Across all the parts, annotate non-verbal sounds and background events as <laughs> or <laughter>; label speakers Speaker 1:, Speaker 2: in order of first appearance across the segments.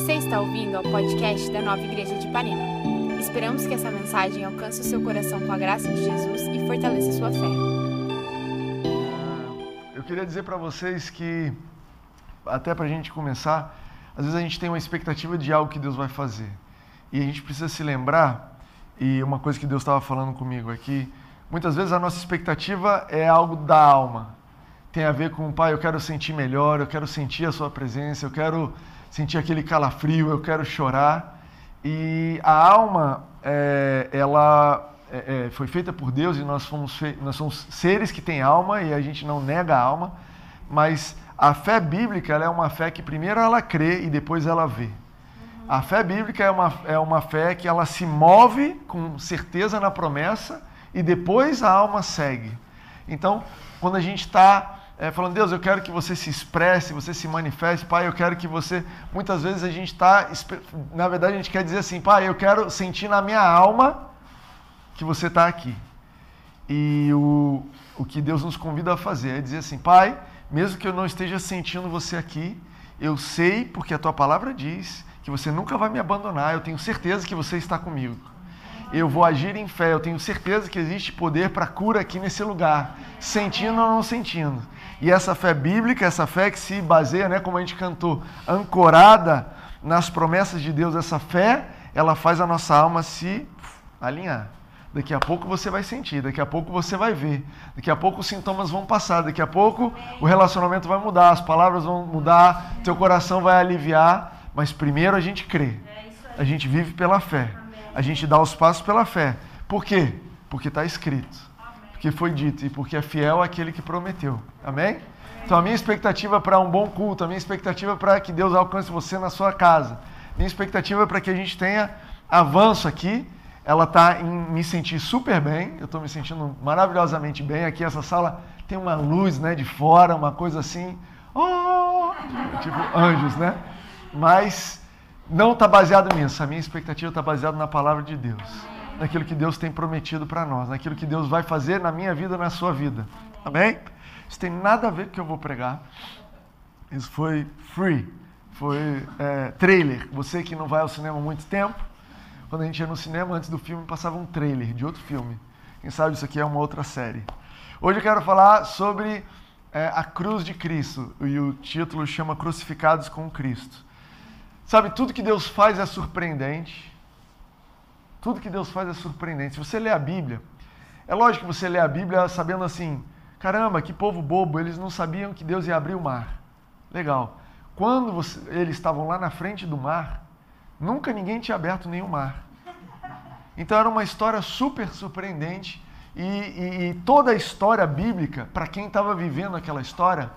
Speaker 1: Você está ouvindo ao podcast da Nova Igreja de Ipanema. Esperamos que essa mensagem alcance o seu coração com a graça de Jesus e fortaleça sua fé.
Speaker 2: Eu queria dizer para vocês que, até para a gente começar, às vezes a gente tem uma expectativa de algo que Deus vai fazer. E a gente precisa se lembrar, e uma coisa que Deus estava falando comigo aqui, muitas vezes a nossa expectativa é algo da alma. Tem a ver com, pai, eu quero sentir melhor, eu quero sentir a sua presença, eu quero sentir aquele calafrio, eu quero chorar. E a alma, é, ela é, é, foi feita por Deus e nós, fomos nós somos seres que têm alma e a gente não nega a alma, mas a fé bíblica é uma fé que primeiro ela crê e depois ela vê. A fé bíblica é uma, é uma fé que ela se move com certeza na promessa e depois a alma segue. Então, quando a gente está é, falando, Deus, eu quero que você se expresse, você se manifeste, Pai, eu quero que você. Muitas vezes a gente está. Na verdade, a gente quer dizer assim, Pai, eu quero sentir na minha alma que você está aqui. E o, o que Deus nos convida a fazer é dizer assim, Pai, mesmo que eu não esteja sentindo você aqui, eu sei, porque a tua palavra diz, que você nunca vai me abandonar, eu tenho certeza que você está comigo eu vou agir em fé. Eu tenho certeza que existe poder para cura aqui nesse lugar, sentindo ou não sentindo. E essa fé bíblica, essa fé que se baseia, né, como a gente cantou, ancorada nas promessas de Deus, essa fé, ela faz a nossa alma se alinhar. Daqui a pouco você vai sentir, daqui a pouco você vai ver, daqui a pouco os sintomas vão passar, daqui a pouco o relacionamento vai mudar, as palavras vão mudar, teu coração vai aliviar, mas primeiro a gente crê. A gente vive pela fé a gente dá os passos pela fé. Por quê? Porque está escrito. Porque foi dito e porque é fiel aquele que prometeu. Amém? Então a minha expectativa para um bom culto, a minha expectativa para que Deus alcance você na sua casa, minha expectativa para que a gente tenha avanço aqui, ela está em me sentir super bem, eu estou me sentindo maravilhosamente bem. Aqui essa sala tem uma luz né, de fora, uma coisa assim, oh, <laughs> tipo anjos, né? Mas não está baseado nisso. A minha expectativa está baseada na palavra de Deus, naquilo que Deus tem prometido para nós, naquilo que Deus vai fazer na minha vida, na sua vida. Amém? Isso tem nada a ver com o que eu vou pregar. Isso foi free, foi é, trailer. Você que não vai ao cinema há muito tempo, quando a gente ia no cinema, antes do filme, passava um trailer de outro filme. Quem sabe isso aqui é uma outra série. Hoje eu quero falar sobre é, a cruz de Cristo, e o título chama Crucificados com Cristo. Sabe, tudo que Deus faz é surpreendente. Tudo que Deus faz é surpreendente. Se você lê a Bíblia, é lógico que você lê a Bíblia sabendo assim: caramba, que povo bobo, eles não sabiam que Deus ia abrir o mar. Legal. Quando você, eles estavam lá na frente do mar, nunca ninguém tinha aberto nenhum mar. Então era uma história super surpreendente. E, e, e toda a história bíblica, para quem estava vivendo aquela história,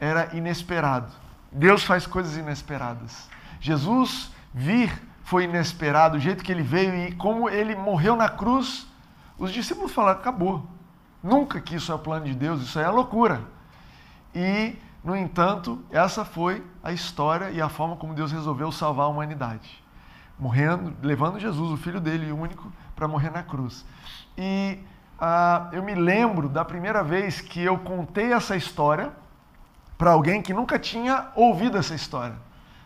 Speaker 2: era inesperado. Deus faz coisas inesperadas. Jesus vir foi inesperado, o jeito que ele veio e como ele morreu na cruz, os discípulos falaram: acabou. Nunca que isso é plano de Deus, isso é loucura. E, no entanto, essa foi a história e a forma como Deus resolveu salvar a humanidade. Morrendo, levando Jesus, o filho dele, o único, para morrer na cruz. E ah, eu me lembro da primeira vez que eu contei essa história para alguém que nunca tinha ouvido essa história.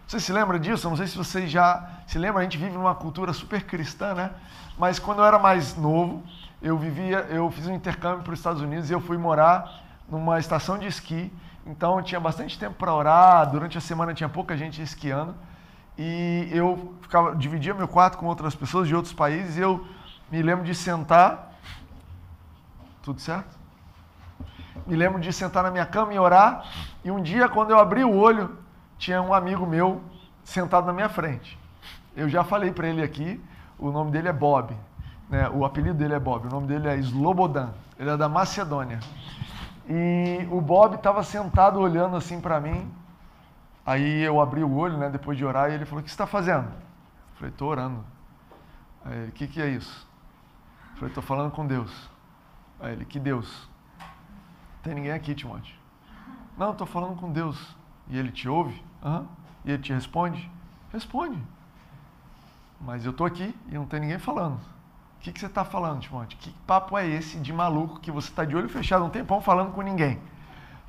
Speaker 2: Você se lembra disso? Não sei se vocês já se lembram, a gente vive numa cultura super cristã, né? Mas quando eu era mais novo, eu vivia, eu fiz um intercâmbio para os Estados Unidos e eu fui morar numa estação de esqui. Então eu tinha bastante tempo para orar, durante a semana tinha pouca gente esquiando. E eu ficava, dividia meu quarto com outras pessoas de outros países e eu me lembro de sentar. Tudo certo? Me lembro de sentar na minha cama e orar. E um dia, quando eu abri o olho, tinha um amigo meu sentado na minha frente. Eu já falei para ele aqui, o nome dele é Bob. Né? O apelido dele é Bob, o nome dele é Slobodan. Ele é da Macedônia. E o Bob estava sentado olhando assim para mim. Aí eu abri o olho, né, depois de orar, e ele falou: O que você está fazendo? Eu falei: Estou orando. Aí ele: O que, que é isso? Eu falei: Estou falando com Deus. Aí ele: Que Deus? Tem ninguém aqui, Timóteo. Não, estou falando com Deus. E ele te ouve? Uhum. E ele te responde? Responde. Mas eu estou aqui e não tem ninguém falando. O que, que você está falando, Timóteo? Que papo é esse de maluco que você está de olho fechado um tempão falando com ninguém?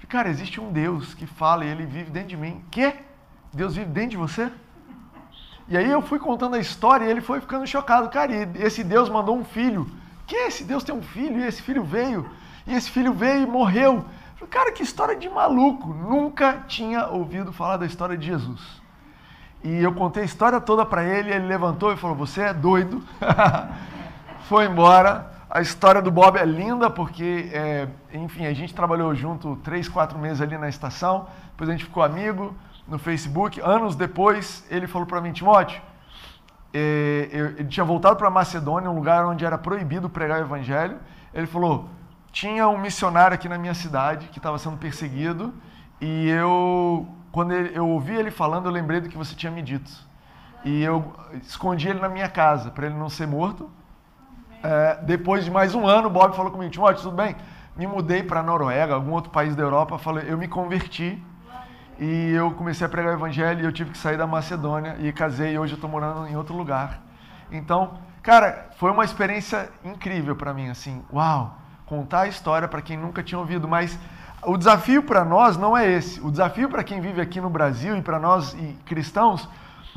Speaker 2: Cara, existe um Deus que fala e ele vive dentro de mim. Quê? Deus vive dentro de você? E aí eu fui contando a história e ele foi ficando chocado. Cara, esse Deus mandou um filho. Que esse Deus tem um filho e esse filho veio. E esse filho veio e morreu. Falei, cara, que história de maluco. Nunca tinha ouvido falar da história de Jesus. E eu contei a história toda para ele, ele levantou e falou: Você é doido. <laughs> Foi embora. A história do Bob é linda porque, é, enfim, a gente trabalhou junto três, quatro meses ali na estação. Depois a gente ficou amigo no Facebook. Anos depois, ele falou para mim: Timóteo, é, eu, ele tinha voltado para Macedônia, um lugar onde era proibido pregar o evangelho. Ele falou: tinha um missionário aqui na minha cidade que estava sendo perseguido e eu, quando ele, eu ouvi ele falando, eu lembrei do que você tinha me dito. E eu escondi ele na minha casa para ele não ser morto. É, depois de mais um ano, o Bob falou comigo: Timóteo, tudo bem? Me mudei para a Noruega, algum outro país da Europa. Falei, eu me converti e eu comecei a pregar o evangelho e eu tive que sair da Macedônia e casei e hoje eu estou morando em outro lugar. Então, cara, foi uma experiência incrível para mim, assim, uau, contar a história para quem nunca tinha ouvido, mas o desafio para nós não é esse. O desafio para quem vive aqui no Brasil e para nós e cristãos,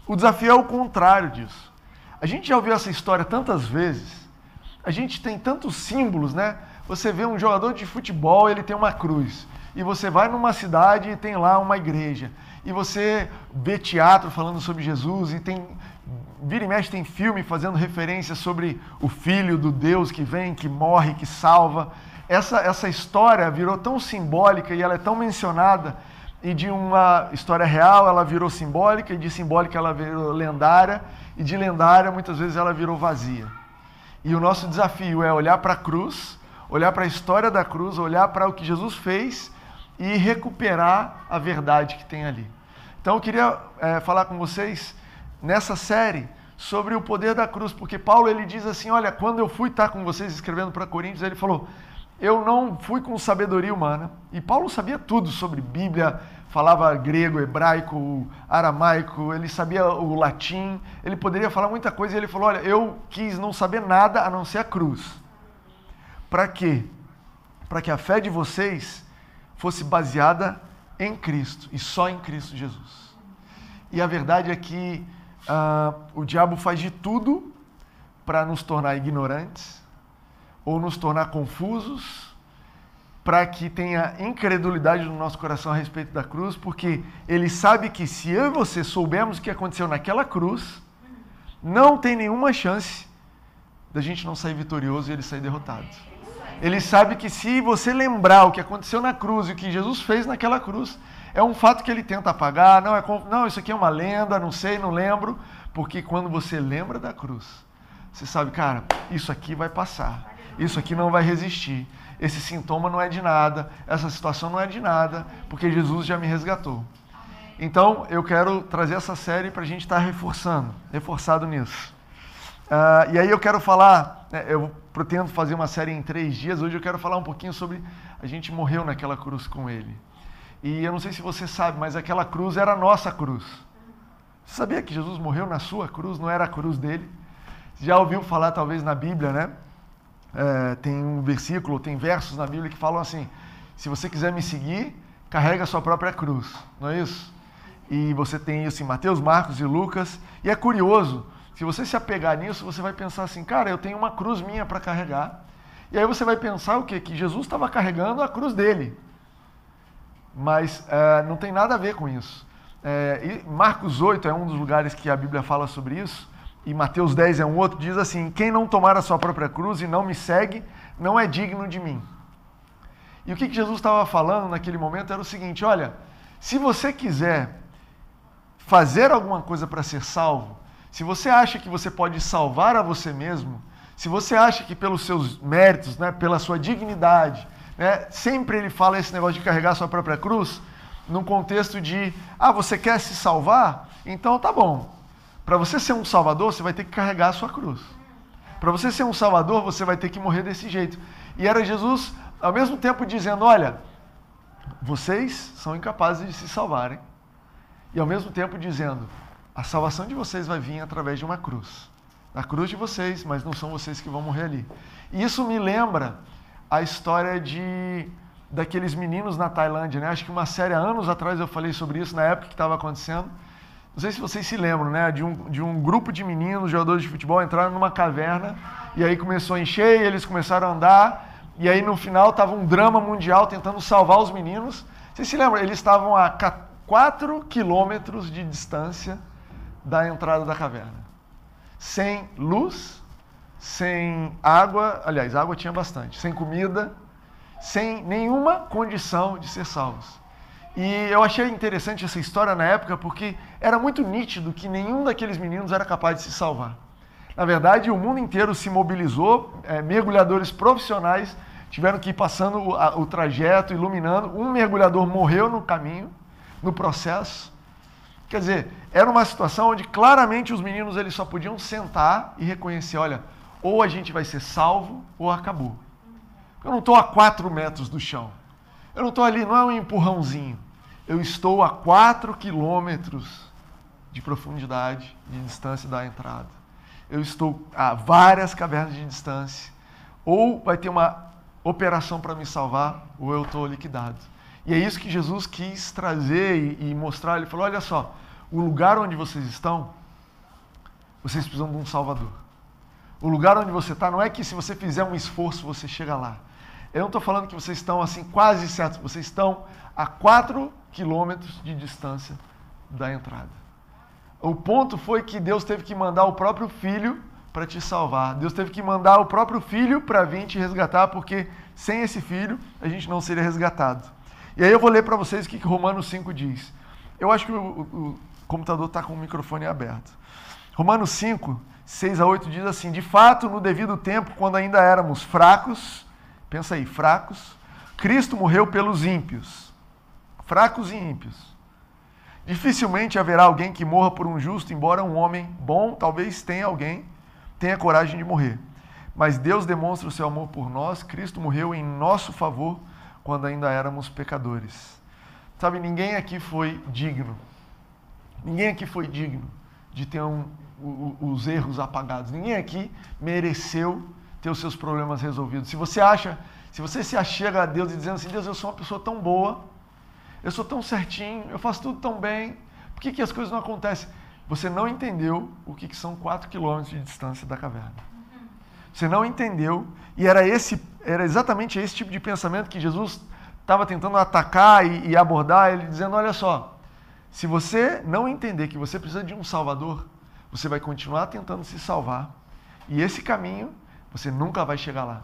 Speaker 2: o desafio é o contrário disso. A gente já ouviu essa história tantas vezes. A gente tem tantos símbolos, né? Você vê um jogador de futebol, ele tem uma cruz e você vai numa cidade e tem lá uma igreja. E você vê teatro falando sobre Jesus e tem vira e mexe tem filme fazendo referência sobre o filho do Deus que vem, que morre, que salva. Essa essa história virou tão simbólica e ela é tão mencionada e de uma história real ela virou simbólica e de simbólica ela virou lendária e de lendária muitas vezes ela virou vazia. E o nosso desafio é olhar para a cruz, olhar para a história da cruz, olhar para o que Jesus fez e recuperar a verdade que tem ali. Então eu queria é, falar com vocês nessa série sobre o poder da cruz, porque Paulo ele diz assim, olha, quando eu fui estar com vocês escrevendo para Coríntios, ele falou, eu não fui com sabedoria humana. E Paulo sabia tudo sobre Bíblia, falava grego, hebraico, aramaico, ele sabia o latim, ele poderia falar muita coisa e ele falou, olha, eu quis não saber nada a não ser a cruz. Para quê? Para que a fé de vocês fosse baseada em Cristo e só em Cristo Jesus. E a verdade é que uh, o diabo faz de tudo para nos tornar ignorantes ou nos tornar confusos, para que tenha incredulidade no nosso coração a respeito da cruz, porque ele sabe que se eu e você soubermos o que aconteceu naquela cruz, não tem nenhuma chance da gente não sair vitorioso e ele sair derrotado. Ele sabe que se você lembrar o que aconteceu na cruz e o que Jesus fez naquela cruz, é um fato que ele tenta apagar. Não, é, não, isso aqui é uma lenda, não sei, não lembro. Porque quando você lembra da cruz, você sabe, cara, isso aqui vai passar. Isso aqui não vai resistir. Esse sintoma não é de nada. Essa situação não é de nada. Porque Jesus já me resgatou. Então, eu quero trazer essa série para a gente estar tá reforçando, reforçado nisso. Uh, e aí eu quero falar, né, eu pretendo fazer uma série em três dias. Hoje eu quero falar um pouquinho sobre a gente morreu naquela cruz com ele. E eu não sei se você sabe, mas aquela cruz era a nossa cruz. Você sabia que Jesus morreu na sua cruz, não era a cruz dele? Já ouviu falar, talvez, na Bíblia, né? É, tem um versículo, tem versos na Bíblia que falam assim: se você quiser me seguir, carrega a sua própria cruz, não é isso? E você tem isso em Mateus, Marcos e Lucas. E é curioso, se você se apegar nisso, você vai pensar assim, cara, eu tenho uma cruz minha para carregar. E aí você vai pensar o quê? Que Jesus estava carregando a cruz dele. Mas é, não tem nada a ver com isso. É, Marcos 8 é um dos lugares que a Bíblia fala sobre isso, e Mateus 10 é um outro, diz assim: Quem não tomar a sua própria cruz e não me segue, não é digno de mim. E o que, que Jesus estava falando naquele momento era o seguinte: olha, se você quiser fazer alguma coisa para ser salvo, se você acha que você pode salvar a você mesmo, se você acha que pelos seus méritos, né, pela sua dignidade, né, sempre ele fala esse negócio de carregar sua própria cruz, num contexto de, ah, você quer se salvar? Então tá bom. Para você ser um salvador, você vai ter que carregar a sua cruz. Para você ser um salvador, você vai ter que morrer desse jeito. E era Jesus, ao mesmo tempo, dizendo: olha, vocês são incapazes de se salvarem. E ao mesmo tempo dizendo: a salvação de vocês vai vir através de uma cruz. A cruz de vocês, mas não são vocês que vão morrer ali. E isso me lembra a história de daqueles meninos na Tailândia, né? Acho que uma série anos atrás eu falei sobre isso na época que estava acontecendo, Não sei se vocês se lembram, né? De um, de um grupo de meninos, jogadores de futebol, entraram numa caverna e aí começou a encher, e eles começaram a andar, e aí no final estava um drama mundial tentando salvar os meninos. Vocês se lembram? Eles estavam a 4 quilômetros de distância da entrada da caverna. Sem luz, sem água, aliás, água tinha bastante, sem comida, sem nenhuma condição de ser salvos. E eu achei interessante essa história na época porque era muito nítido que nenhum daqueles meninos era capaz de se salvar. Na verdade, o mundo inteiro se mobilizou, é, mergulhadores profissionais tiveram que ir passando o, a, o trajeto, iluminando. Um mergulhador morreu no caminho, no processo. Quer dizer, era uma situação onde claramente os meninos eles só podiam sentar e reconhecer, olha, ou a gente vai ser salvo ou acabou. Eu não estou a quatro metros do chão. Eu não estou ali, não é um empurrãozinho. Eu estou a quatro quilômetros de profundidade, de distância da entrada. Eu estou a várias cavernas de distância. Ou vai ter uma operação para me salvar, ou eu estou liquidado. E é isso que Jesus quis trazer e, mostrar. Ele falou: olha só, o lugar onde vocês estão, vocês precisam de um Salvador. O lugar onde você está não é que se você fizer um esforço você chega lá. Eu não estou falando que vocês estão assim quase certos, vocês estão a 4 quilômetros de distância da entrada. O ponto foi que Deus teve que mandar o próprio filho para te salvar. Deus teve que mandar o próprio filho para vir te resgatar, porque sem esse filho a gente não seria resgatado. E aí eu vou ler para vocês o que Romanos 5 diz. Eu acho que o, o, o computador está com o microfone aberto. Romanos 5, 6 a 8 diz assim: De fato, no devido tempo, quando ainda éramos fracos, pensa aí, fracos, Cristo morreu pelos ímpios. Fracos e ímpios. Dificilmente haverá alguém que morra por um justo, embora um homem bom, talvez tenha alguém, tenha coragem de morrer. Mas Deus demonstra o seu amor por nós, Cristo morreu em nosso favor quando ainda éramos pecadores. Sabe, ninguém aqui foi digno. Ninguém aqui foi digno de ter um, os erros apagados. Ninguém aqui mereceu ter os seus problemas resolvidos. Se você acha, se você se achega a Deus e dizendo assim, Deus, eu sou uma pessoa tão boa, eu sou tão certinho, eu faço tudo tão bem, por que, que as coisas não acontecem? Você não entendeu o que, que são 4 quilômetros de distância da caverna. Você não entendeu, e era esse, era exatamente esse tipo de pensamento que Jesus estava tentando atacar e, e abordar, ele dizendo: olha só, se você não entender que você precisa de um Salvador, você vai continuar tentando se salvar, e esse caminho você nunca vai chegar lá.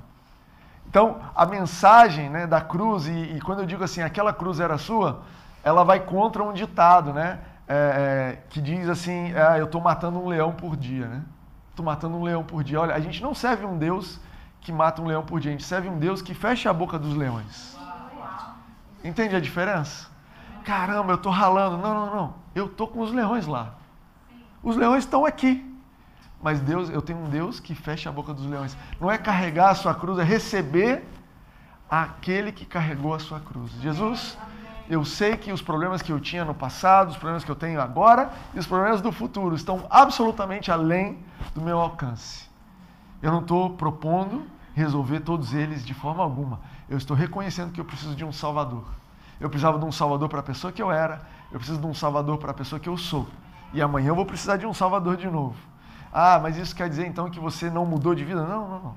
Speaker 2: Então, a mensagem né, da cruz, e, e, quando eu digo assim, aquela cruz era sua, ela vai contra um ditado, né? É, é, que diz assim, é, eu estou matando um leão por dia, né? Estou matando um leão por dia. Olha, a gente não serve um Deus que mata um leão por dia, a gente serve um Deus que fecha a boca dos leões. Entende a diferença? Caramba, eu estou ralando. Não, não, não. Eu estou com os leões lá. Os leões estão aqui. Mas Deus, eu tenho um Deus que fecha a boca dos leões. Não é carregar a sua cruz, é receber aquele que carregou a sua cruz. Jesus, eu sei que os problemas que eu tinha no passado, os problemas que eu tenho agora e os problemas do futuro estão absolutamente além do meu alcance. Eu não estou propondo resolver todos eles de forma alguma. Eu estou reconhecendo que eu preciso de um Salvador. Eu precisava de um Salvador para a pessoa que eu era, eu preciso de um Salvador para a pessoa que eu sou. E amanhã eu vou precisar de um Salvador de novo. Ah, mas isso quer dizer então que você não mudou de vida? Não, não, não.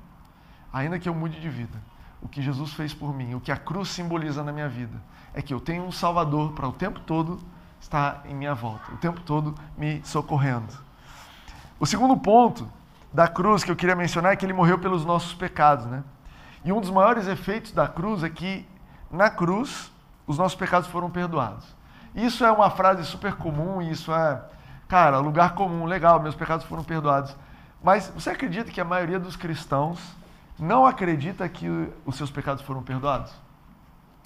Speaker 2: Ainda que eu mude de vida, o que Jesus fez por mim, o que a cruz simboliza na minha vida, é que eu tenho um Salvador para o tempo todo estar em minha volta, o tempo todo me socorrendo. O segundo ponto da cruz que eu queria mencionar é que ele morreu pelos nossos pecados, né? E um dos maiores efeitos da cruz é que na cruz os nossos pecados foram perdoados. Isso é uma frase super comum, isso é, cara, lugar comum, legal, meus pecados foram perdoados. Mas você acredita que a maioria dos cristãos não acredita que os seus pecados foram perdoados?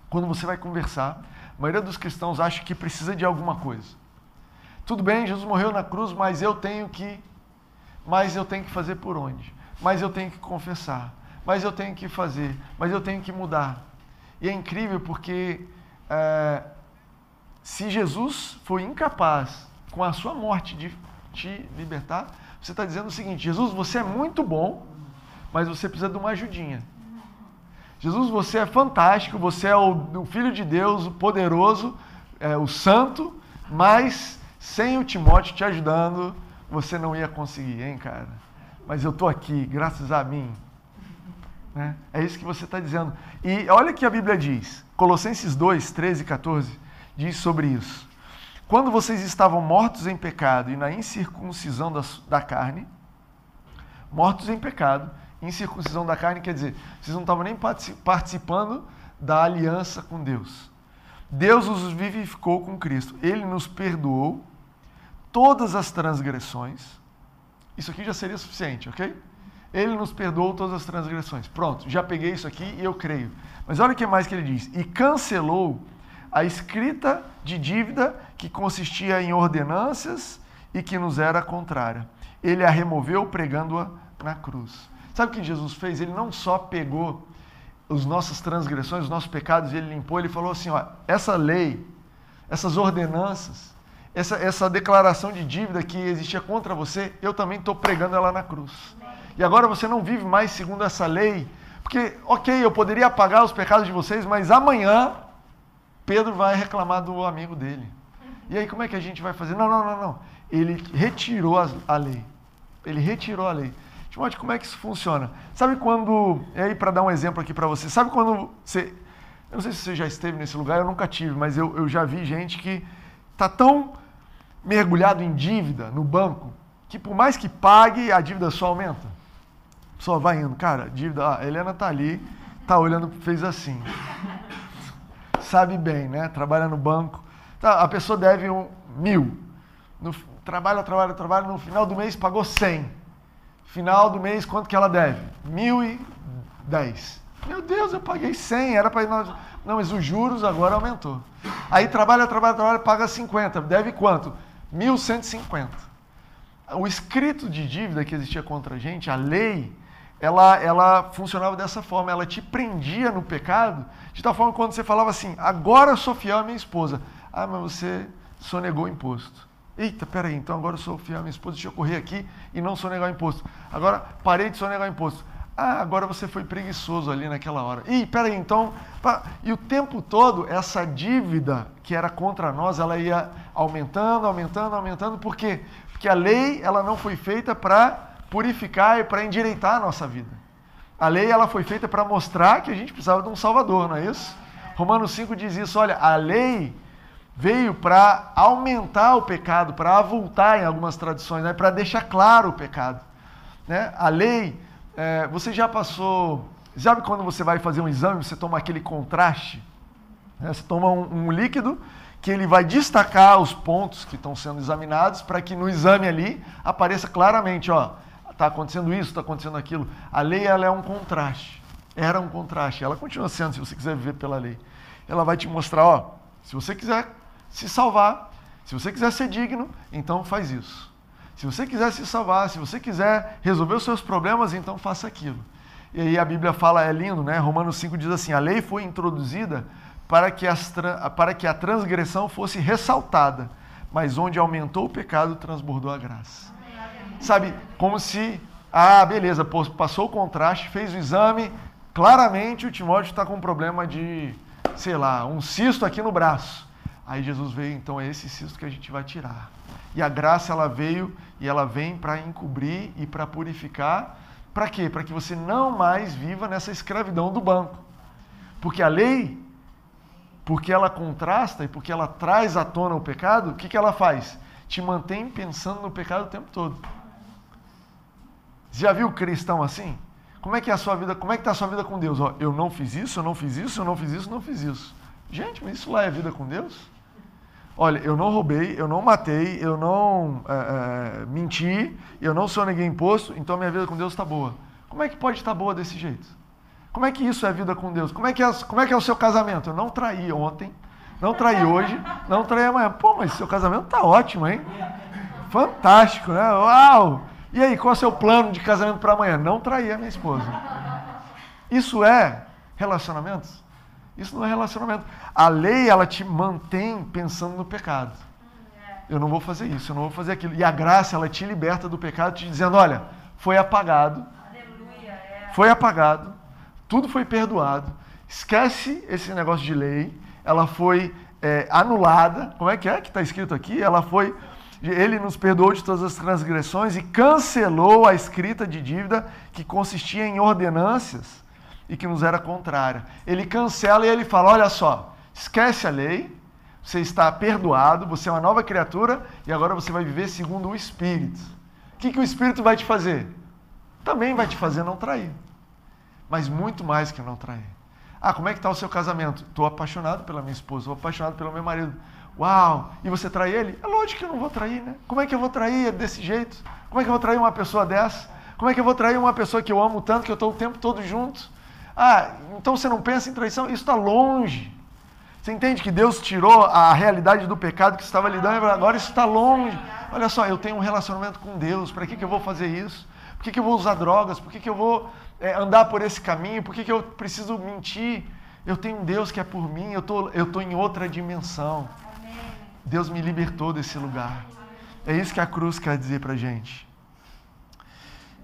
Speaker 2: Quando você vai conversar, a maioria dos cristãos acha que precisa de alguma coisa. Tudo bem, Jesus morreu na cruz, mas eu tenho que mas eu tenho que fazer por onde? Mas eu tenho que confessar, mas eu tenho que fazer, mas eu tenho que mudar. E é incrível porque é, se Jesus foi incapaz, com a sua morte, de te libertar, você está dizendo o seguinte: Jesus, você é muito bom, mas você precisa de uma ajudinha. Jesus, você é fantástico, você é o, o Filho de Deus, o poderoso, é, o santo, mas Sem o Timóteo te ajudando, você não ia conseguir, hein, cara? Mas eu estou aqui, graças a mim. Né? É isso que você está dizendo. E olha o que a Bíblia diz. Colossenses 2, 13 e 14 diz sobre isso. Quando vocês estavam mortos em pecado e na incircuncisão da, da carne, mortos em pecado, incircuncisão da carne quer dizer, vocês não estavam nem participando da aliança com Deus. Deus os vivificou com Cristo. Ele nos perdoou todas as transgressões. Isso aqui já seria suficiente, ok? Ele nos perdoou todas as transgressões. Pronto, já peguei isso aqui e eu creio. Mas olha o que mais que ele diz. E cancelou a escrita de dívida que consistia em ordenanças e que nos era contrária. Ele a removeu pregando-a na cruz. Sabe o que Jesus fez? Ele não só pegou as nossas transgressões, os nossos pecados, e ele limpou, ele falou assim: ó, essa lei, essas ordenanças, essa, essa declaração de dívida que existia contra você, eu também estou pregando ela na cruz. E agora você não vive mais segundo essa lei, porque, ok, eu poderia apagar os pecados de vocês, mas amanhã Pedro vai reclamar do amigo dele. E aí como é que a gente vai fazer? Não, não, não, não. Ele retirou a lei. Ele retirou a lei. Timóteo, como é que isso funciona? Sabe quando. E aí, para dar um exemplo aqui para você, sabe quando você. Eu não sei se você já esteve nesse lugar, eu nunca tive, mas eu, eu já vi gente que está tão mergulhado em dívida no banco que por mais que pague, a dívida só aumenta. Só vai indo. Cara, dívida. Ah, Helena tá ali, tá olhando, fez assim. Sabe bem, né? Trabalha no banco. Tá, a pessoa deve um mil. No, trabalha, trabalha, trabalha, no final do mês pagou cem Final do mês, quanto que ela deve? Mil e dez. Meu Deus, eu paguei 100, era para nós. Não, mas os juros agora aumentou. Aí trabalha, trabalha, trabalha, paga 50. Deve quanto? 1.150. O escrito de dívida que existia contra a gente, a lei, ela, ela funcionava dessa forma. Ela te prendia no pecado, de tal forma que quando você falava assim, agora eu sou fiel à minha esposa. Ah, mas você sonegou o imposto. Eita, peraí, então agora eu sou fiel à minha esposa, deixa eu correr aqui e não sonegar o imposto. Agora parei de sonegar o imposto. Ah, agora você foi preguiçoso ali naquela hora. Ih, peraí, então. Pá. E o tempo todo, essa dívida que era contra nós, ela ia aumentando, aumentando, aumentando. Por quê? Porque a lei ela não foi feita para purificar e para endireitar a nossa vida. A lei ela foi feita para mostrar que a gente precisava de um Salvador, não é isso? Romanos 5 diz isso: olha, a lei veio para aumentar o pecado, para avultar em algumas tradições, né? para deixar claro o pecado. Né? A lei, é, você já passou. Sabe quando você vai fazer um exame, você toma aquele contraste? Né? Você toma um, um líquido que ele vai destacar os pontos que estão sendo examinados para que no exame ali apareça claramente, ó, está acontecendo isso, está acontecendo aquilo. A lei ela é um contraste. Era um contraste. Ela continua sendo, se você quiser viver pela lei. Ela vai te mostrar, ó, se você quiser se salvar, se você quiser ser digno, então faz isso. Se você quiser se salvar, se você quiser resolver os seus problemas, então faça aquilo. E aí a Bíblia fala, é lindo, né? Romanos 5 diz assim: a lei foi introduzida para que, as, para que a transgressão fosse ressaltada, mas onde aumentou o pecado, transbordou a graça. Sabe, como se, ah, beleza, passou o contraste, fez o exame, claramente o Timóteo está com um problema de, sei lá, um cisto aqui no braço. Aí Jesus veio, então é esse cisto que a gente vai tirar. E a graça ela veio e ela vem para encobrir e para purificar. Para quê? Para que você não mais viva nessa escravidão do banco. Porque a lei, porque ela contrasta e porque ela traz à tona o pecado, o que, que ela faz? Te mantém pensando no pecado o tempo todo. Você já viu cristão assim? Como é que é a sua vida? Como é que está a sua vida com Deus? Ó, eu não fiz isso, eu não fiz isso, eu não fiz isso, não fiz isso. Gente, mas isso lá é vida com Deus? olha, eu não roubei, eu não matei, eu não é, é, menti, eu não sou ninguém imposto, então minha vida com Deus está boa. Como é que pode estar boa desse jeito? Como é que isso é vida com Deus? Como é que é, como é, que é o seu casamento? Eu não traí ontem, não traí hoje, não traí amanhã. Pô, mas seu casamento está ótimo, hein? Fantástico, né? Uau! E aí, qual é o seu plano de casamento para amanhã? Não trair a minha esposa. Isso é relacionamentos? Isso não é relacionamento. A lei, ela te mantém pensando no pecado. Eu não vou fazer isso, eu não vou fazer aquilo. E a graça, ela te liberta do pecado, te dizendo: olha, foi apagado. Foi apagado. Tudo foi perdoado. Esquece esse negócio de lei. Ela foi é, anulada. Como é que é que está escrito aqui? Ela foi. Ele nos perdoou de todas as transgressões e cancelou a escrita de dívida que consistia em ordenâncias e que nos era contrária. Ele cancela e ele fala: olha só, esquece a lei, você está perdoado, você é uma nova criatura e agora você vai viver segundo o Espírito. O que, que o Espírito vai te fazer? Também vai te fazer não trair, mas muito mais que não trair. Ah, como é que está o seu casamento? Estou apaixonado pela minha esposa, estou apaixonado pelo meu marido. Uau! E você trai ele? É lógico que eu não vou trair, né? Como é que eu vou trair desse jeito? Como é que eu vou trair uma pessoa dessa? Como é que eu vou trair uma pessoa que eu amo tanto, que eu estou o tempo todo junto? Ah, então você não pensa em traição? Isso está longe. Você entende que Deus tirou a realidade do pecado que estava lidando, agora isso está longe. Olha só, eu tenho um relacionamento com Deus, para que, que eu vou fazer isso? Por que, que eu vou usar drogas? Por que, que eu vou é, andar por esse caminho? Por que, que eu preciso mentir? Eu tenho um Deus que é por mim, eu tô, estou tô em outra dimensão. Deus me libertou desse lugar. É isso que a cruz quer dizer para gente.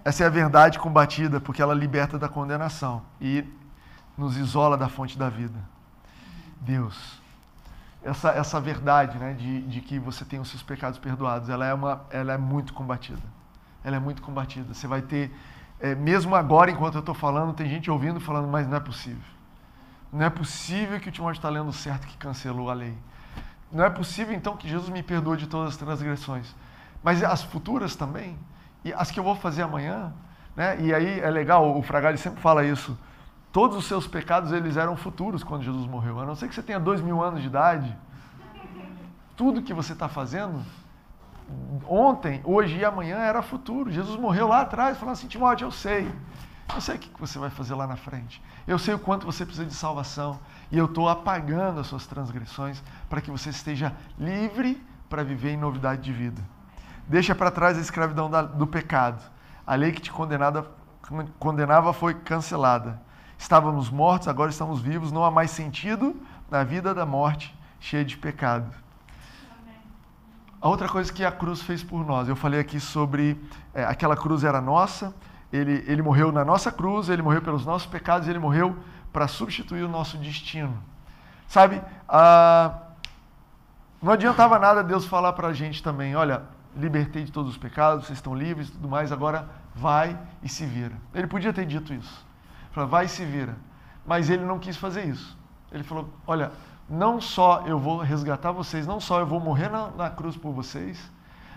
Speaker 2: Essa é a verdade combatida, porque ela liberta da condenação e nos isola da fonte da vida. Deus. Essa, essa verdade né, de, de que você tem os seus pecados perdoados, ela é, uma, ela é muito combatida. Ela é muito combatida. Você vai ter, é, mesmo agora, enquanto eu estou falando, tem gente ouvindo falando, mas não é possível. Não é possível que o Timóteo está lendo certo que cancelou a lei. Não é possível, então, que Jesus me perdoe de todas as transgressões. Mas as futuras também, e as que eu vou fazer amanhã, né? E aí é legal, o Fragale sempre fala isso. Todos os seus pecados eles eram futuros quando Jesus morreu. A não ser que você tenha dois mil anos de idade, tudo que você está fazendo ontem, hoje e amanhã era futuro. Jesus morreu lá atrás, falando assim: Timóteo, eu sei. Eu sei o que você vai fazer lá na frente. Eu sei o quanto você precisa de salvação. E eu estou apagando as suas transgressões para que você esteja livre para viver em novidade de vida. Deixa para trás a escravidão do pecado. A lei que te condenava foi cancelada. Estávamos mortos, agora estamos vivos, não há mais sentido na vida da morte cheia de pecado. A outra coisa que a cruz fez por nós, eu falei aqui sobre é, aquela cruz era nossa, ele, ele morreu na nossa cruz, ele morreu pelos nossos pecados, ele morreu para substituir o nosso destino. Sabe, ah, não adiantava nada Deus falar para a gente também: olha, libertei de todos os pecados, vocês estão livres e tudo mais, agora vai e se vira. Ele podia ter dito isso. Vai e se vira. Mas ele não quis fazer isso. Ele falou: Olha, não só eu vou resgatar vocês, não só eu vou morrer na, na cruz por vocês,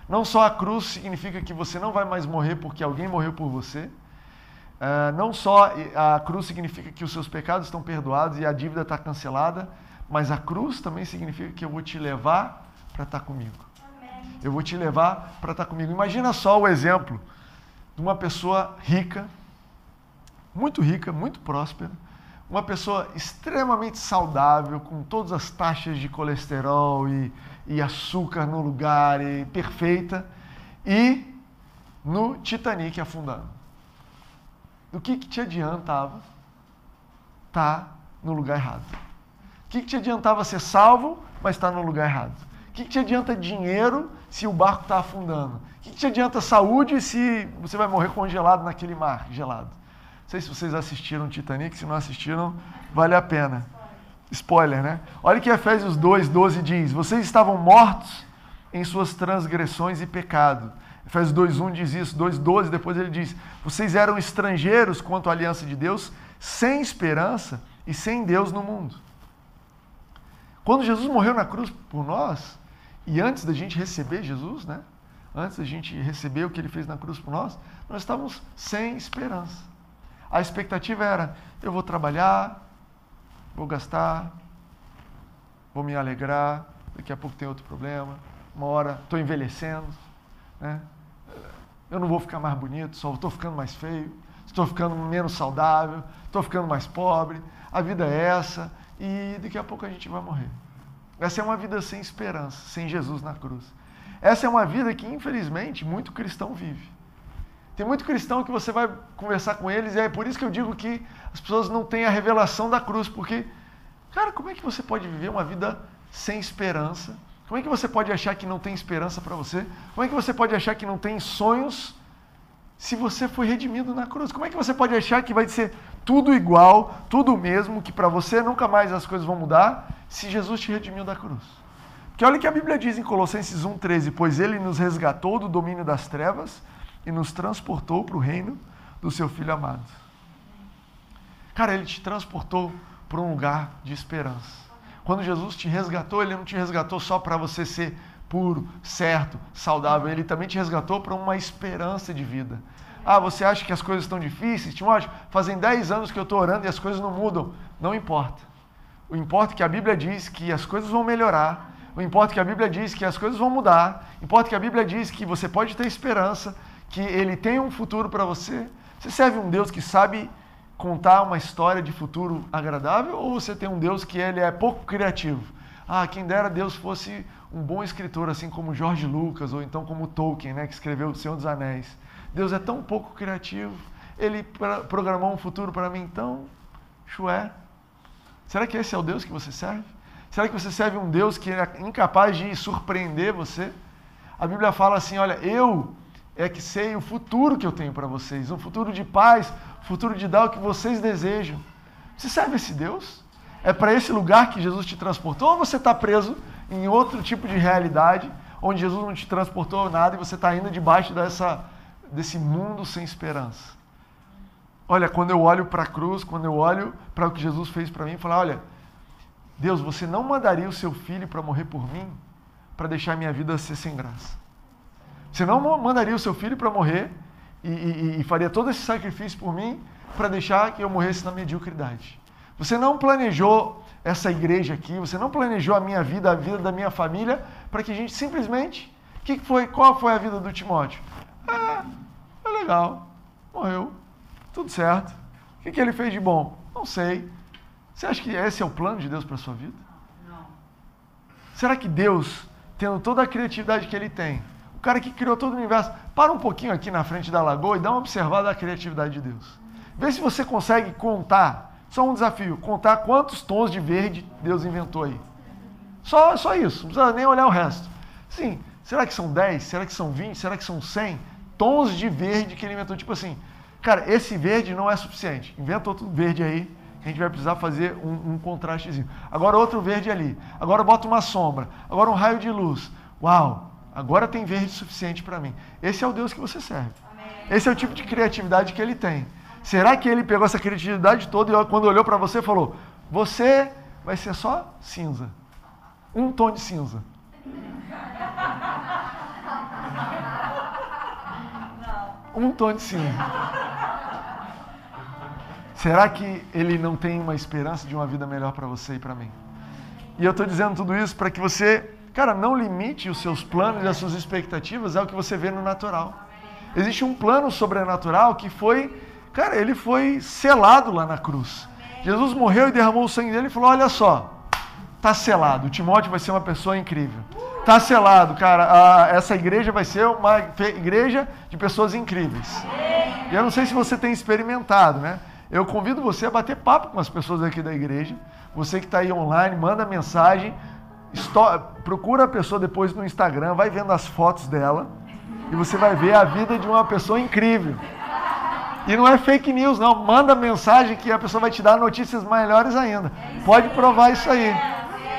Speaker 2: não só a cruz significa que você não vai mais morrer porque alguém morreu por você, uh, não só a cruz significa que os seus pecados estão perdoados e a dívida está cancelada, mas a cruz também significa que eu vou te levar para estar tá comigo. Eu vou te levar para estar tá comigo. Imagina só o exemplo de uma pessoa rica muito rica, muito próspera, uma pessoa extremamente saudável, com todas as taxas de colesterol e, e açúcar no lugar, e perfeita, e no Titanic afundando. Do que, que te adiantava estar tá no lugar errado? O que, que te adiantava ser salvo, mas estar tá no lugar errado? O que, que te adianta dinheiro se o barco está afundando? O que, que te adianta saúde se você vai morrer congelado naquele mar gelado? Não sei se vocês assistiram Titanic, se não assistiram, vale a pena. Spoiler, né? Olha que Efésios 2, 12 diz: Vocês estavam mortos em suas transgressões e pecado. Efésios 2:1 diz isso, 2:12 depois ele diz: Vocês eram estrangeiros quanto à aliança de Deus, sem esperança e sem Deus no mundo. Quando Jesus morreu na cruz por nós, e antes da gente receber Jesus, né? Antes da gente receber o que ele fez na cruz por nós, nós estávamos sem esperança. A expectativa era: eu vou trabalhar, vou gastar, vou me alegrar, daqui a pouco tem outro problema, uma hora estou envelhecendo, né? eu não vou ficar mais bonito, só estou ficando mais feio, estou ficando menos saudável, estou ficando mais pobre, a vida é essa e daqui a pouco a gente vai morrer. Essa é uma vida sem esperança, sem Jesus na cruz. Essa é uma vida que, infelizmente, muito cristão vive. Tem muito cristão que você vai conversar com eles, e é por isso que eu digo que as pessoas não têm a revelação da cruz, porque, cara, como é que você pode viver uma vida sem esperança? Como é que você pode achar que não tem esperança para você? Como é que você pode achar que não tem sonhos se você foi redimido na cruz? Como é que você pode achar que vai ser tudo igual, tudo mesmo, que para você nunca mais as coisas vão mudar se Jesus te redimiu da cruz. Porque olha o que a Bíblia diz em Colossenses 1,13: Pois ele nos resgatou do domínio das trevas e nos transportou para o reino do seu Filho amado. Cara, ele te transportou para um lugar de esperança. Quando Jesus te resgatou, ele não te resgatou só para você ser puro, certo, saudável, ele também te resgatou para uma esperança de vida. Ah, você acha que as coisas estão difíceis? Timóteo, fazem 10 anos que eu estou orando e as coisas não mudam. Não importa. O importa é que a Bíblia diz que as coisas vão melhorar. O importa é que a Bíblia diz que as coisas vão mudar. O importa é que a Bíblia diz que você pode ter esperança, que Ele tem um futuro para você. Você serve um Deus que sabe contar uma história de futuro agradável ou você tem um Deus que ele é pouco criativo? Ah, quem dera Deus fosse um bom escritor, assim como George Lucas ou então como Tolkien, né, que escreveu O Senhor dos Anéis. Deus é tão pouco criativo, ele programou um futuro para mim tão chué. Será que esse é o Deus que você serve? Será que você serve um Deus que é incapaz de surpreender você? A Bíblia fala assim: olha, eu é que sei o futuro que eu tenho para vocês, um futuro de paz, futuro de dar o que vocês desejam. Você serve esse Deus? É para esse lugar que Jesus te transportou ou você está preso em outro tipo de realidade, onde Jesus não te transportou nada e você está indo debaixo dessa, desse mundo sem esperança? Olha, quando eu olho para a cruz, quando eu olho para o que Jesus fez para mim, eu falo, olha, Deus, você não mandaria o seu filho para morrer por mim, para deixar minha vida ser sem graça. Você não mandaria o seu filho para morrer e, e, e, faria todo esse sacrifício por mim para deixar que eu morresse na mediocridade. Você não planejou essa igreja aqui, você não planejou a minha vida, a vida da minha família, para que a gente simplesmente. Que foi, qual foi a vida do Timóteo? É legal, morreu, tudo certo. O que, que ele fez de bom? Não sei. Você acha que esse é o plano de Deus para a sua vida? Não. Será que Deus, tendo toda a criatividade que ele tem, o cara que criou todo o universo. Para um pouquinho aqui na frente da lagoa e dá uma observada da criatividade de Deus. Vê se você consegue contar, só um desafio, contar quantos tons de verde Deus inventou aí. Só, só isso, não precisa nem olhar o resto. Sim, será que são 10? Será que são 20? Será que são 100 tons de verde que ele inventou? Tipo assim, cara, esse verde não é suficiente. Inventa outro verde aí, a gente vai precisar fazer um, um contrastezinho. Agora outro verde ali. Agora bota uma sombra. Agora um raio de luz. Uau! Agora tem verde suficiente para mim. Esse é o Deus que você serve. Esse é o tipo de criatividade que ele tem. Será que ele pegou essa criatividade toda e quando olhou para você falou: Você vai ser só cinza? Um tom de cinza. Um tom de cinza. Será que ele não tem uma esperança de uma vida melhor para você e para mim? E eu estou dizendo tudo isso para que você Cara, não limite os seus planos e as suas expectativas ao que você vê no natural. Existe um plano sobrenatural que foi, cara, ele foi selado lá na cruz. Jesus morreu e derramou o sangue dele e falou: Olha só, tá selado. O Timóteo vai ser uma pessoa incrível. Tá selado, cara. A, essa igreja vai ser uma igreja de pessoas incríveis. E eu não sei se você tem experimentado, né? Eu convido você a bater papo com as pessoas aqui da igreja. Você que está aí online, manda mensagem procura a pessoa depois no Instagram, vai vendo as fotos dela e você vai ver a vida de uma pessoa incrível. E não é fake news, não. Manda mensagem que a pessoa vai te dar notícias melhores ainda. Pode provar isso aí.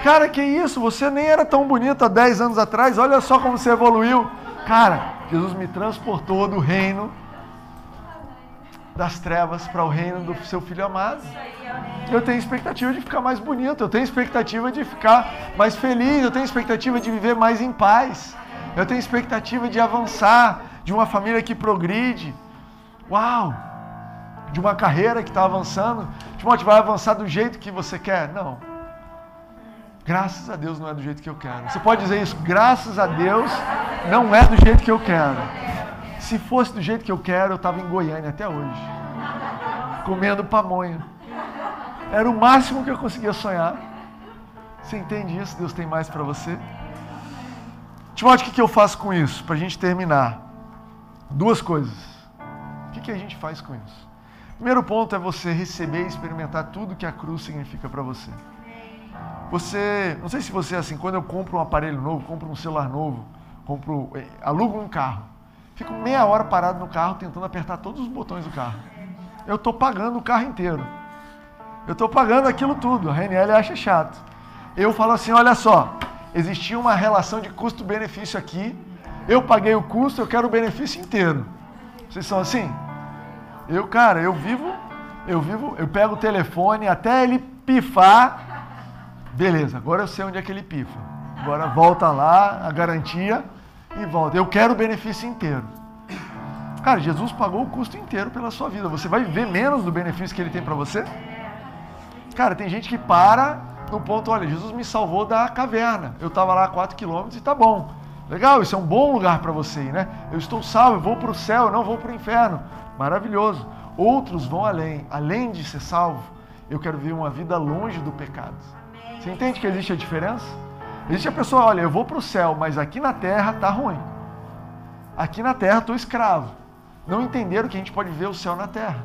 Speaker 2: Cara, que isso? Você nem era tão bonito há 10 anos atrás. Olha só como você evoluiu. Cara, Jesus me transportou do reino das trevas para o reino do seu filho amado. Eu tenho expectativa de ficar mais bonito, eu tenho expectativa de ficar mais feliz, eu tenho expectativa de viver mais em paz. Eu tenho expectativa de avançar, de uma família que progride. Uau! De uma carreira que está avançando. Timóteo, vai avançar do jeito que você quer? Não. Graças a Deus não é do jeito que eu quero. Você pode dizer isso, graças a Deus não é do jeito que eu quero. Se fosse do jeito que eu quero, eu estava em Goiânia até hoje, comendo pamonha. Era o máximo que eu conseguia sonhar. Você entende isso? Deus tem mais para você? Timóteo, o que eu faço com isso? Para a gente terminar. Duas coisas. O que a gente faz com isso? Primeiro ponto é você receber e experimentar tudo que a cruz significa para você. Você, não sei se você é assim, quando eu compro um aparelho novo, compro um celular novo, compro, eh, alugo um carro, fico meia hora parado no carro tentando apertar todos os botões do carro. Eu estou pagando o carro inteiro. Eu estou pagando aquilo tudo. A RNL acha chato. Eu falo assim, olha só, existia uma relação de custo-benefício aqui. Eu paguei o custo, eu quero o benefício inteiro. Vocês são assim? Eu, cara, eu vivo, eu vivo, eu pego o telefone até ele pifar. Beleza, agora eu sei onde é que ele pifa. Agora volta lá, a garantia e volta. Eu quero o benefício inteiro. Cara, Jesus pagou o custo inteiro pela sua vida. Você vai viver menos do benefício que ele tem para você? Cara, tem gente que para no ponto, olha, Jesus me salvou da caverna. Eu estava lá a 4 quilômetros e tá bom. Legal, isso é um bom lugar para você ir, né? Eu estou salvo, eu vou para o céu, eu não vou para o inferno. Maravilhoso. Outros vão além. Além de ser salvo, eu quero viver uma vida longe do pecado. Você entende que existe a diferença? Existe a pessoa, olha, eu vou para o céu, mas aqui na terra tá ruim. Aqui na terra estou escravo. Não entenderam que a gente pode ver o céu na terra.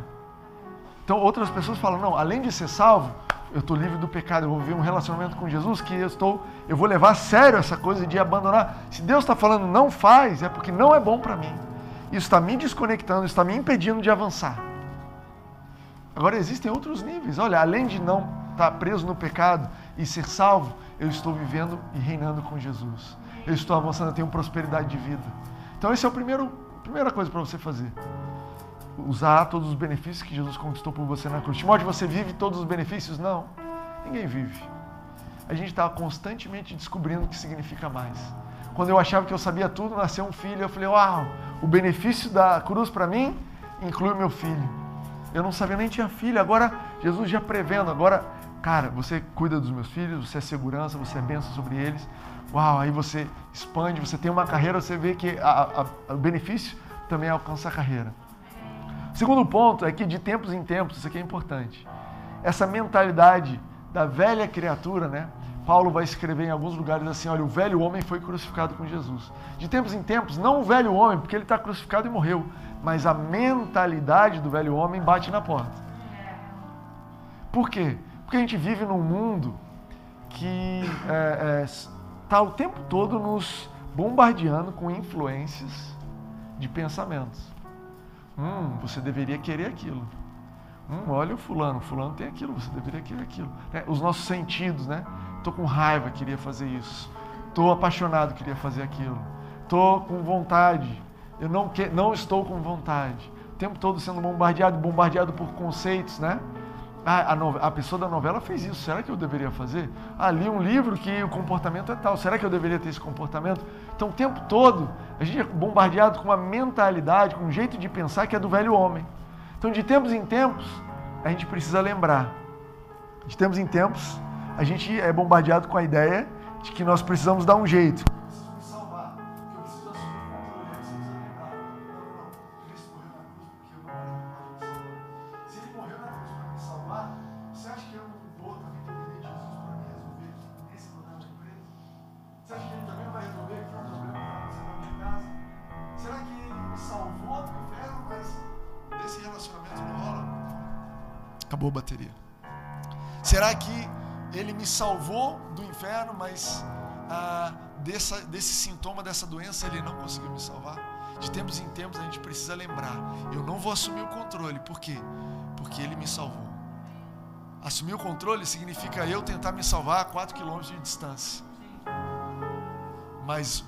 Speaker 2: Então outras pessoas falam, não, além de ser salvo, eu estou livre do pecado, eu vou viver um relacionamento com Jesus que eu estou, eu vou levar a sério essa coisa de abandonar. Se Deus está falando não faz, é porque não é bom para mim. Isso está me desconectando, está me impedindo de avançar. Agora existem outros níveis. Olha, além de não estar preso no pecado e ser salvo, eu estou vivendo e reinando com Jesus. Eu estou avançando, eu tenho prosperidade de vida. Então esse é o primeiro, primeira coisa para você fazer usar todos os benefícios que Jesus conquistou por você na cruz. Timóteo, você vive todos os benefícios? Não, ninguém vive. A gente está constantemente descobrindo o que significa mais. Quando eu achava que eu sabia tudo, nasceu um filho, eu falei, uau, o benefício da cruz para mim inclui o meu filho. Eu não sabia nem tinha filho, agora Jesus já prevendo, agora, cara, você cuida dos meus filhos, você é segurança, você é bênção sobre eles. Uau, aí você expande, você tem uma carreira, você vê que o benefício também alcança a carreira. Segundo ponto é que de tempos em tempos, isso aqui é importante, essa mentalidade da velha criatura, né? Paulo vai escrever em alguns lugares assim: olha, o velho homem foi crucificado com Jesus. De tempos em tempos, não o velho homem, porque ele está crucificado e morreu, mas a mentalidade do velho homem bate na porta. Por quê? Porque a gente vive num mundo que está é, é, tá o tempo todo nos bombardeando com influências de pensamentos. Hum, você deveria querer aquilo. Hum, olha o fulano, fulano tem aquilo, você deveria querer aquilo. É, os nossos sentidos, né? Estou com raiva, queria fazer isso. Estou apaixonado, queria fazer aquilo. Estou com vontade, eu não, que, não estou com vontade. O tempo todo sendo bombardeado, bombardeado por conceitos, né? A, a, pessoa da novela fez isso, será que eu deveria fazer? Ah, li um livro que o comportamento é tal, será que eu deveria ter esse comportamento? Então, o tempo todo, a gente é bombardeado com uma mentalidade, com um jeito de pensar que é do velho homem. Então, de tempos em tempos, a gente precisa lembrar. De tempos em tempos, a gente é bombardeado com a ideia de que nós precisamos dar um jeito. Salvou do inferno, mas ah, dessa, desse sintoma, dessa doença, ele não conseguiu me salvar? De tempos em tempos a gente precisa lembrar: eu não vou assumir o controle. Por quê? Porque ele me salvou. Assumir o controle significa eu tentar me salvar a 4 quilômetros de distância. Mas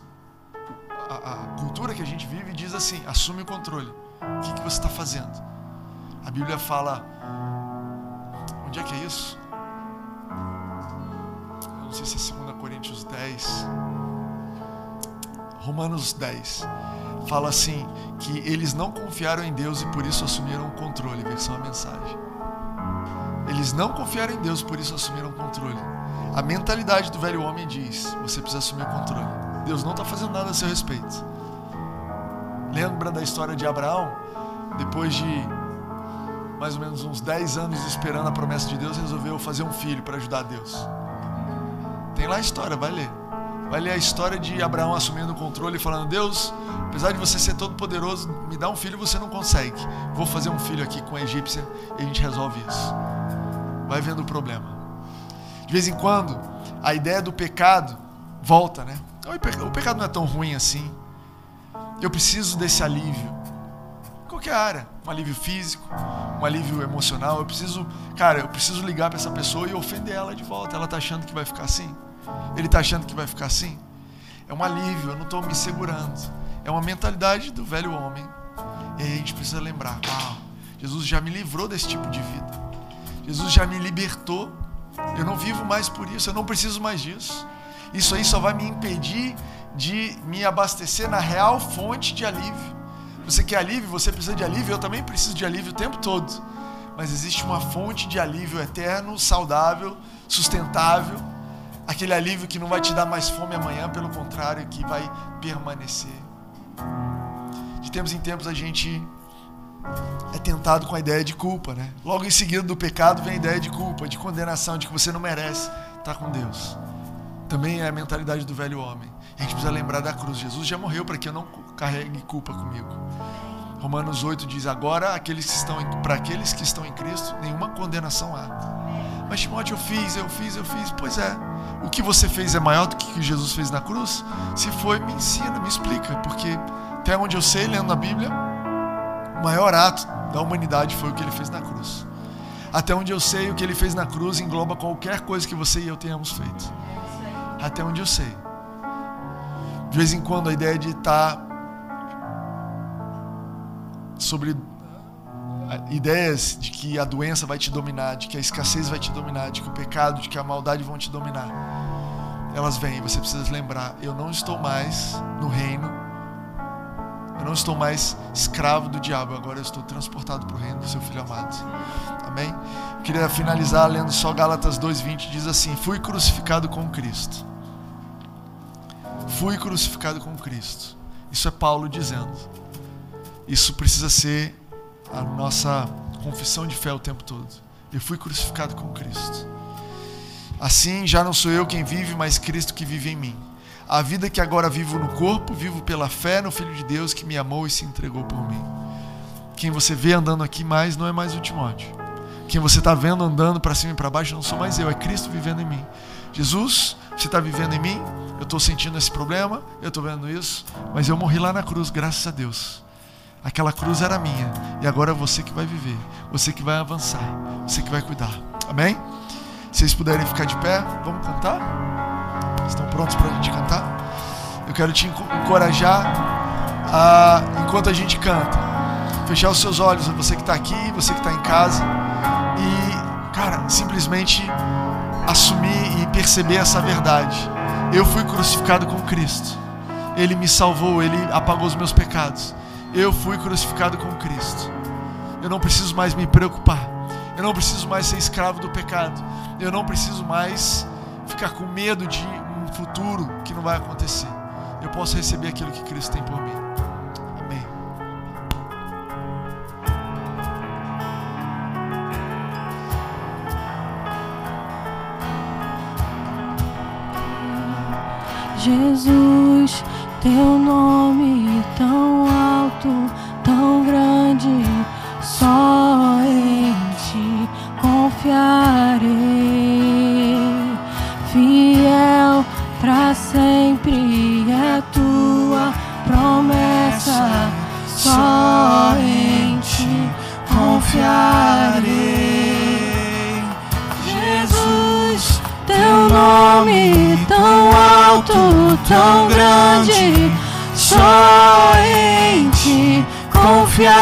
Speaker 2: a, a, cultura que a gente vive diz assim: assume o controle. O que, que você está fazendo? A Bíblia fala Onde é que é isso? Se é 2 Coríntios 10. Romanos 10. Fala assim: que eles não confiaram em Deus e por isso assumiram o controle. Versão a mensagem. Eles não confiaram em Deus, por isso assumiram o controle. A mentalidade do velho homem diz: você precisa assumir o controle. Deus não está fazendo nada a seu respeito. Lembra da história de Abraão? Depois de mais ou menos uns 10 anos esperando a promessa de Deus, resolveu fazer um filho para ajudar Deus. Tem lá a história, vai ler. Vai ler a história de Abraão assumindo o controle e falando: Deus, apesar de você ser todo poderoso, me dá um filho você não consegue. Vou fazer um filho aqui com a egípcia e a gente resolve isso. Vai vendo o problema. De vez em quando, a ideia do pecado volta, né? O pecado não é tão ruim assim. Eu preciso desse alívio. Qualquer área, um alívio físico, um alívio emocional. Eu preciso, cara, eu preciso ligar para essa pessoa e ofender ela de volta. Ela tá achando que vai ficar assim? Ele tá achando que vai ficar assim? É um alívio, eu não estou me segurando. É uma mentalidade do velho homem. E aí a gente precisa lembrar: Jesus já me livrou desse tipo de vida. Jesus já me libertou. Eu não vivo mais por isso, eu não preciso mais disso. Isso aí só vai me impedir de me abastecer na real fonte de alívio. Você quer alívio? Você precisa de alívio. Eu também preciso de alívio o tempo todo. Mas existe uma fonte de alívio eterno, saudável, sustentável. Aquele alívio que não vai te dar mais fome amanhã, pelo contrário, que vai permanecer. De tempos em tempos a gente é tentado com a ideia de culpa, né? Logo em seguida do pecado vem a ideia de culpa, de condenação, de que você não merece estar com Deus. Também é a mentalidade do velho homem. A gente precisa lembrar da cruz. Jesus já morreu para que eu não carregue culpa comigo. Romanos 8 diz: Agora, aqueles que estão para aqueles que estão em Cristo, nenhuma condenação há. Mas Timóteo, eu fiz, eu fiz, eu fiz. Pois é. O que você fez é maior do que o que Jesus fez na cruz? Se foi, me ensina, me explica. Porque até onde eu sei, lendo a Bíblia, o maior ato da humanidade foi o que ele fez na cruz. Até onde eu sei, o que ele fez na cruz engloba qualquer coisa que você e eu tenhamos feito até onde eu sei. De vez em quando a ideia de estar sobre ideias de que a doença vai te dominar, de que a escassez vai te dominar, de que o pecado, de que a maldade vão te dominar. Elas vêm, você precisa lembrar, eu não estou mais no reino. Eu não estou mais escravo do diabo, agora eu estou transportado para o reino do seu filho amado. Amém? Eu queria finalizar lendo só Gálatas 2:20, diz assim: "Fui crucificado com Cristo fui crucificado com Cristo. Isso é Paulo dizendo. Isso precisa ser a nossa confissão de fé o tempo todo. Eu fui crucificado com Cristo. Assim já não sou eu quem vive, mas Cristo que vive em mim. A vida que agora vivo no corpo, vivo pela fé no Filho de Deus que me amou e se entregou por mim. Quem você vê andando aqui mais não é mais o Timóteo. Quem você está vendo andando para cima e para baixo não sou mais eu, é Cristo vivendo em mim. Jesus, você está vivendo em mim? eu estou sentindo esse problema, eu estou vendo isso, mas eu morri lá na cruz, graças a Deus. Aquela cruz era minha, e agora é você que vai viver, você que vai avançar, você que vai cuidar. Amém? Se vocês puderem ficar de pé, vamos cantar? Estão prontos para a gente cantar? Eu quero te encorajar a, enquanto a gente canta, fechar os seus olhos, você que está aqui, você que está em casa, e, cara, simplesmente assumir e perceber essa verdade eu fui crucificado com Cristo. Ele me salvou, ele apagou os meus pecados. Eu fui crucificado com Cristo. Eu não preciso mais me preocupar. Eu não preciso mais ser escravo do pecado. Eu não preciso mais ficar com medo de um futuro que não vai acontecer. Eu posso receber aquilo que Cristo tem por mim.
Speaker 3: Jesus, teu nome tão alto, tão grande, só em ti confiarei. Tão grande, só em ti confiarei.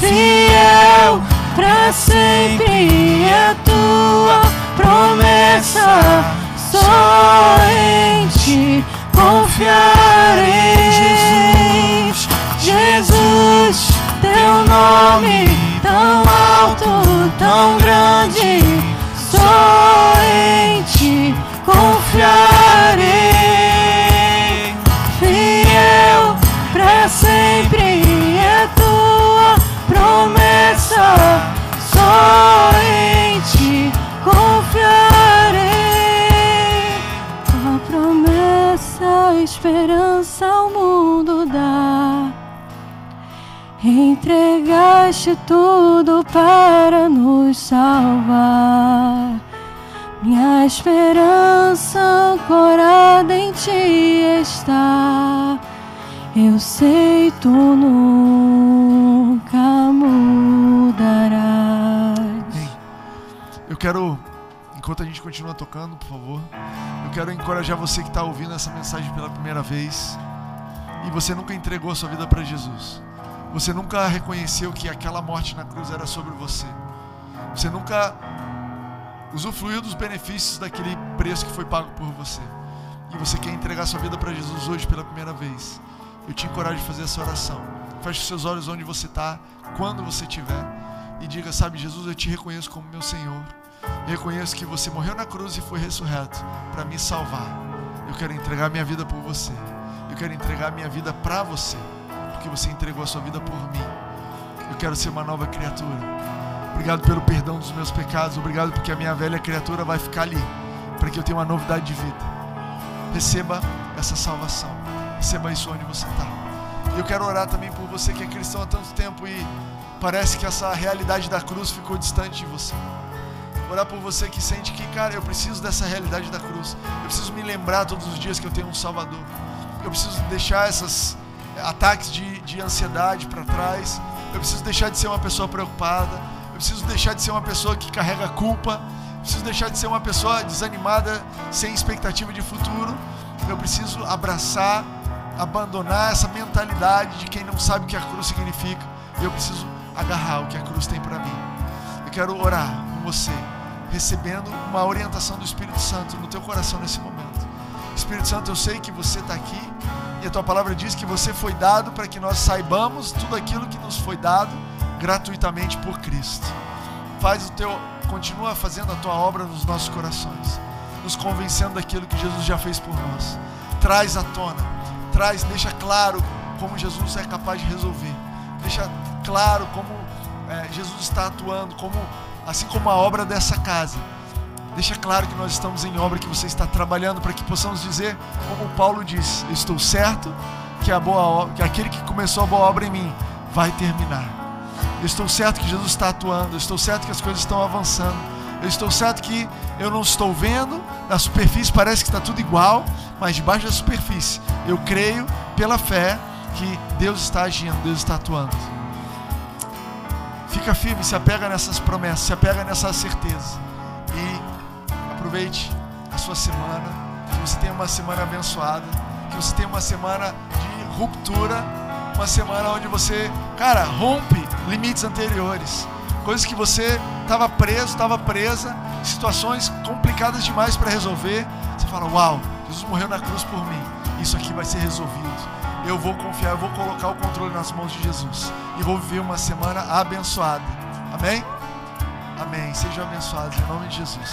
Speaker 3: Fiel para sempre é tua promessa, só em ti confiarei. Jesus, Jesus, teu nome tão alto, tão grande, fizeste tudo para nos salvar. Minha esperança ancorada em ti está. Eu sei tu nunca mudarás.
Speaker 2: Bem, eu quero, enquanto a gente continua tocando, por favor, eu quero encorajar você que está ouvindo essa mensagem pela primeira vez e você nunca entregou a sua vida para Jesus. Você nunca reconheceu que aquela morte na cruz era sobre você. Você nunca usufruiu dos benefícios daquele preço que foi pago por você. E você quer entregar sua vida para Jesus hoje pela primeira vez. Eu te encorajo a fazer essa oração. Feche seus olhos onde você está, quando você estiver, e diga: Sabe, Jesus, eu te reconheço como meu Senhor. Eu reconheço que você morreu na cruz e foi ressurreto para me salvar. Eu quero entregar minha vida por você. Eu quero entregar minha vida para você, porque você entregou a sua vida por mim. Eu quero ser uma nova criatura. Obrigado pelo perdão dos meus pecados. Obrigado porque a minha velha criatura vai ficar ali, para que eu tenha uma novidade de vida. Receba essa salvação. Receba isso onde você está. Eu quero orar também por você que é cristão há tanto tempo e parece que essa realidade da cruz ficou distante de você. Orar por você que sente que, cara, eu preciso dessa realidade da cruz. Eu preciso me lembrar todos os dias que eu tenho um Salvador. Eu preciso deixar esses ataques de, de ansiedade para trás. Eu preciso deixar de ser uma pessoa preocupada. Eu preciso deixar de ser uma pessoa que carrega culpa. Eu preciso deixar de ser uma pessoa desanimada, sem expectativa de futuro. Eu preciso abraçar, abandonar essa mentalidade de quem não sabe o que a cruz significa. Eu preciso agarrar o que a cruz tem para mim. Eu quero orar com você, recebendo uma orientação do Espírito Santo no teu coração nesse momento. Espírito Santo, eu sei que você está aqui e a tua palavra diz que você foi dado para que nós saibamos tudo aquilo que nos foi dado gratuitamente por Cristo. Faz o teu, continua fazendo a tua obra nos nossos corações, nos convencendo daquilo que Jesus já fez por nós. Traz à tona, traz, deixa claro como Jesus é capaz de resolver. Deixa claro como é, Jesus está atuando, como assim como a obra dessa casa. Deixa claro que nós estamos em obra, que você está trabalhando para que possamos dizer, como Paulo diz: estou certo que a boa obra, que aquele que começou a boa obra em mim vai terminar. Estou certo que Jesus está atuando, estou certo que as coisas estão avançando. Eu estou certo que eu não estou vendo, na superfície parece que está tudo igual, mas debaixo da superfície eu creio pela fé que Deus está agindo, Deus está atuando. Fica firme, se apega nessas promessas, se apega nessa certeza. Aproveite a sua semana, que você tenha uma semana abençoada, que você tenha uma semana de ruptura, uma semana onde você, cara, rompe limites anteriores, coisas que você estava preso, estava presa, situações complicadas demais para resolver. Você fala: Uau, Jesus morreu na cruz por mim, isso aqui vai ser resolvido. Eu vou confiar, eu vou colocar o controle nas mãos de Jesus e vou viver uma semana abençoada. Amém? Amém. Sejam abençoados em nome de Jesus.